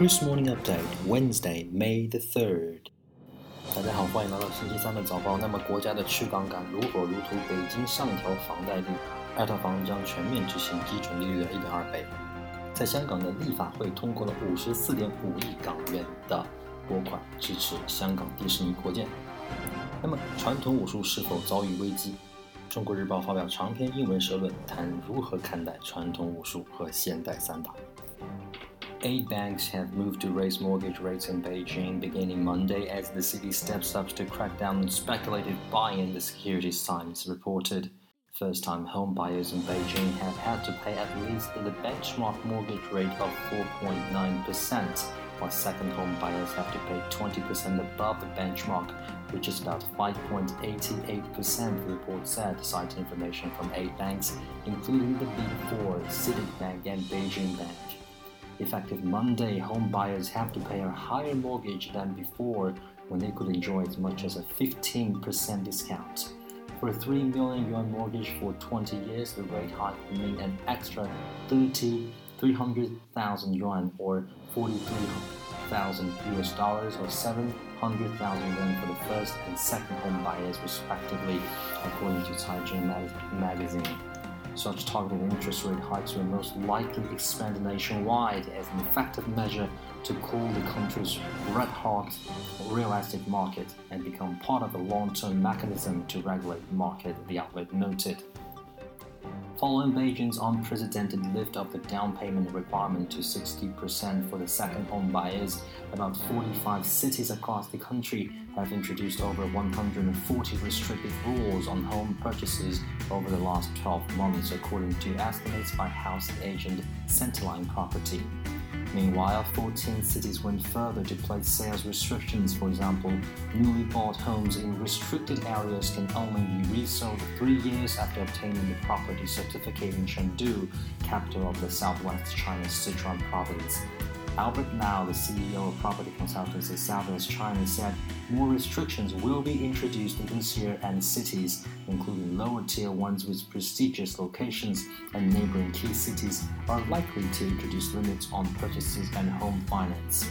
Chris Morning Update, Wednesday, May the third. 大家好，欢迎来到星期三的早报。那么，国家的去杠杆如火如荼，北京上调房贷率，二套房将全面执行基准利率的一点二倍。在香港的立法会通过了五十四点五亿港元的拨款，支持香港迪士尼扩建。那么，传统武术是否遭遇危机？中国日报发表长篇英文社论，谈如何看待传统武术和现代散打。Eight banks have moved to raise mortgage rates in Beijing beginning Monday as the city steps up to crack down on speculative buying, the Securities Times reported. First time home buyers in Beijing have had to pay at least the benchmark mortgage rate of 4.9%, while second home buyers have to pay 20% above the benchmark, which is about 5.88%, the report said, citing information from eight banks, including the Big Four, CITIC Bank and Beijing Bank. Effective Monday, home buyers have to pay a higher mortgage than before when they could enjoy as much as a 15% discount. For a 3 million yuan mortgage for 20 years, the rate hike would mean an extra 30, 300,000 yuan or 43,000 US dollars or 700,000 yuan for the first and second home buyers respectively, according to Caijing magazine. Such targeted interest rate hikes will most likely expand nationwide as an effective measure to cool the country's red hot real estate market and become part of a long term mechanism to regulate the market, the outlet noted. Following Beijing's unprecedented lift of the down payment requirement to 60% for the second home buyers, about 45 cities across the country have introduced over 140 restrictive rules on home purchases over the last 12 months, according to estimates by house agent Centaline Property. Meanwhile, 14 cities went further to place sales restrictions. For example, newly bought homes in restricted areas can only be resold three years after obtaining the property certificate in Chengdu, capital of the southwest China's Sichuan province. Albert Mao, the CEO of property consultancy Southwest China, said more restrictions will be introduced this year and cities, including lower tier ones with prestigious locations and neighboring key cities, are likely to introduce limits on purchases and home finance.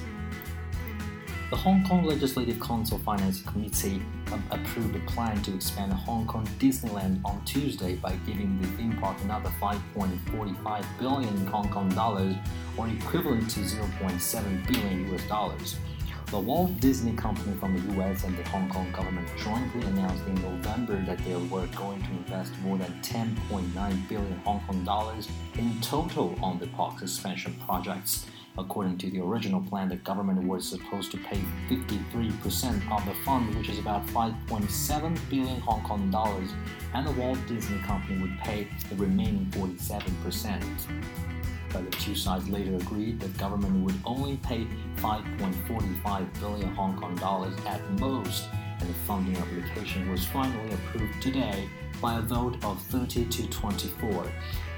The Hong Kong Legislative Council Finance Committee um, approved a plan to expand Hong Kong Disneyland on Tuesday by giving the theme park another 5.45 billion Hong Kong dollars, or equivalent to 0.7 billion US dollars. The Walt Disney Company from the US and the Hong Kong government jointly announced in November that they were going to invest more than 10.9 billion Hong Kong dollars in total on the park's expansion projects. According to the original plan, the government was supposed to pay 53% of the fund, which is about 5.7 billion Hong Kong dollars, and the Walt Disney Company would pay the remaining 47%. But the two sides later agreed that government would only pay 5.45 billion Hong Kong dollars at most, and the funding application was finally approved today by a vote of 30 to 24.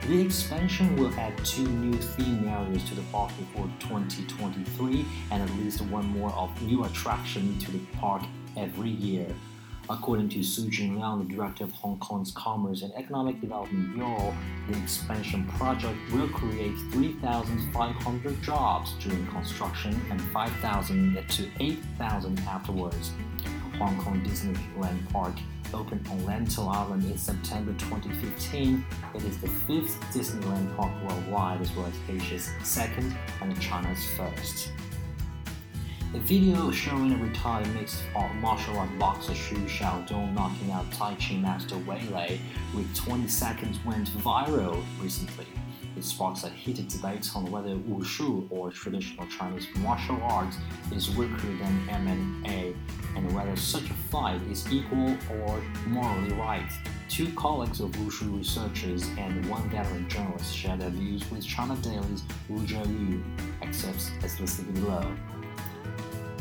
The expansion will add two new theme areas to the park before 2023 and at least one more of new attraction to the park every year. According to Su Junliang, the director of Hong Kong's Commerce and Economic Development Bureau, the expansion project will create 3,500 jobs during construction and 5,000 to 8,000 afterwards. Hong Kong Disneyland Park opened on Lantau Island in September 2015. It is the fifth Disneyland park worldwide as well as Asia's second and China's first. A video showing a retired mixed martial art boxer Xu Xiaodong knocking out Tai Chi master Wei Lei with 20 seconds went viral recently. It sparks a heated debate on whether wushu or traditional Chinese martial arts is weaker than MMA and whether such a fight is equal or morally right. Two colleagues of wushu researchers and one veteran journalist share their views with China Daily's Wu Zheyu, excerpts as listed below.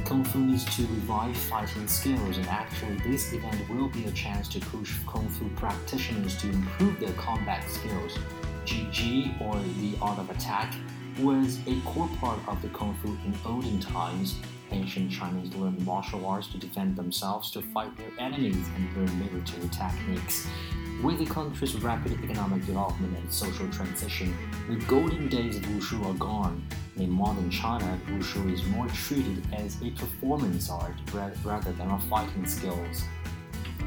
Kung Fu needs to revive fighting skills, and actually, this event will be a chance to push Kung Fu practitioners to improve their combat skills. Ji or the art of attack, was a core part of the Kung Fu in olden times. Ancient Chinese learned martial arts to defend themselves, to fight their enemies, and learn military techniques. With the country's rapid economic development and social transition, the golden days of wushu are gone. In modern China, wushu is more treated as a performance art rather than a fighting skills.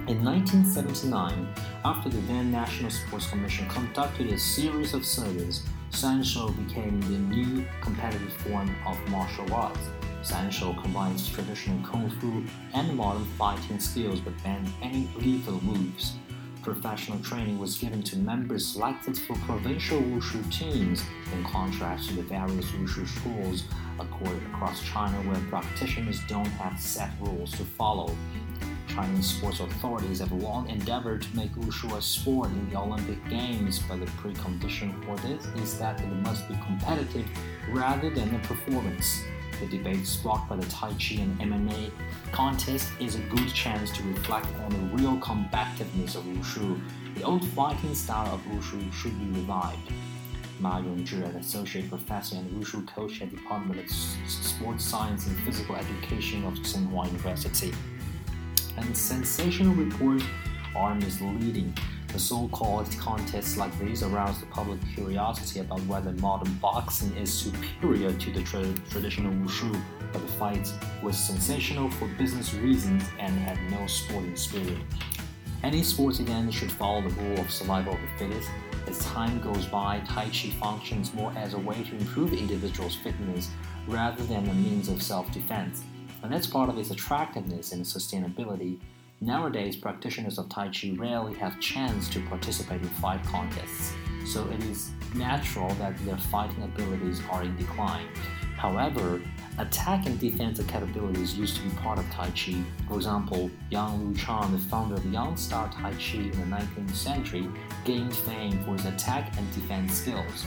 In 1979, after the then National Sports Commission conducted a series of surveys, Sanshou became the new competitive form of martial arts. Sanshou combines traditional kung fu and modern fighting skills but bans any lethal moves professional training was given to members selected for provincial wushu teams, in contrast to the various wushu schools accorded across China where practitioners don't have set rules to follow. Chinese sports authorities have long endeavored to make wushu a sport in the Olympic Games, but the precondition for this is that it must be competitive rather than a performance. The debate sparked by the Tai Chi and MMA contest is a good chance to reflect on the real combativeness of Wushu. The old fighting style of Wushu should be revived. Ma Yongzhi, an associate professor and Wushu coach at the Department of Sports Science and Physical Education of Tsinghua University. And sensational reports are misleading. The so-called contests like these arouse the public curiosity about whether modern boxing is superior to the tra traditional wushu, but the fight was sensational for business reasons and had no sporting spirit. Any sports event should follow the rule of survival of the fittest. As time goes by, Tai Chi functions more as a way to improve individuals' fitness rather than a means of self-defense. And that's part of its attractiveness and sustainability Nowadays, practitioners of Tai Chi rarely have chance to participate in fight contests, so it is natural that their fighting abilities are in decline. However, attack and defense capabilities used to be part of Tai Chi. For example, Yang Luchan, the founder of Yang Style Tai Chi in the 19th century, gained fame for his attack and defense skills.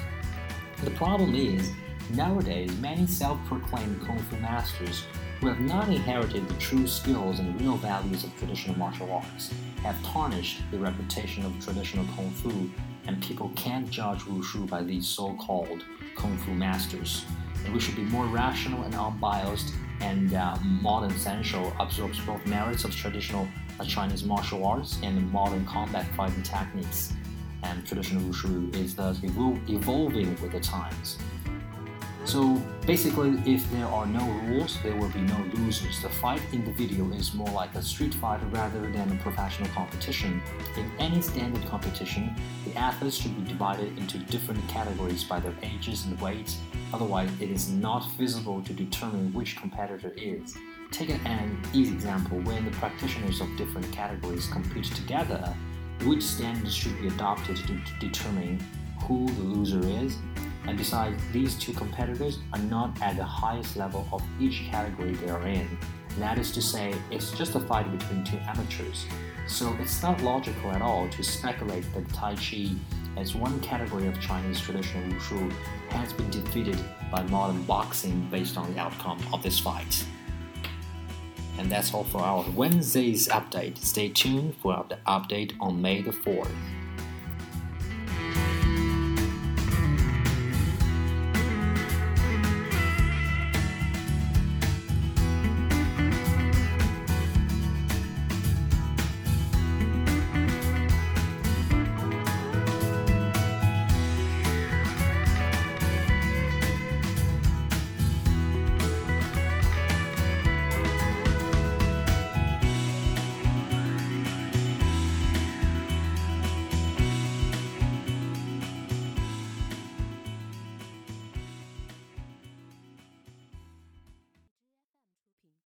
The problem is, nowadays, many self proclaimed Kung Fu masters who have not inherited the true skills and real values of traditional martial arts, have tarnished the reputation of traditional kung fu, and people can't judge wushu by these so-called kung fu masters. And we should be more rational and unbiased, and uh, modern Sanshou absorbs both merits of traditional uh, Chinese martial arts and modern combat fighting techniques. And traditional wushu is thus evolving with the times. So basically, if there are no rules, there will be no losers. The fight in the video is more like a street fight rather than a professional competition. In any standard competition, the athletes should be divided into different categories by their ages and weights, otherwise, it is not feasible to determine which competitor is. Take an easy example when the practitioners of different categories compete together, which standards should be adopted to determine who the loser is and besides, these two competitors are not at the highest level of each category they are in. That is to say, it's just a fight between two amateurs. So it's not logical at all to speculate that Tai Chi, as one category of Chinese traditional wushu, has been defeated by modern boxing based on the outcome of this fight. And that's all for our Wednesday's update. Stay tuned for the update on May the 4th.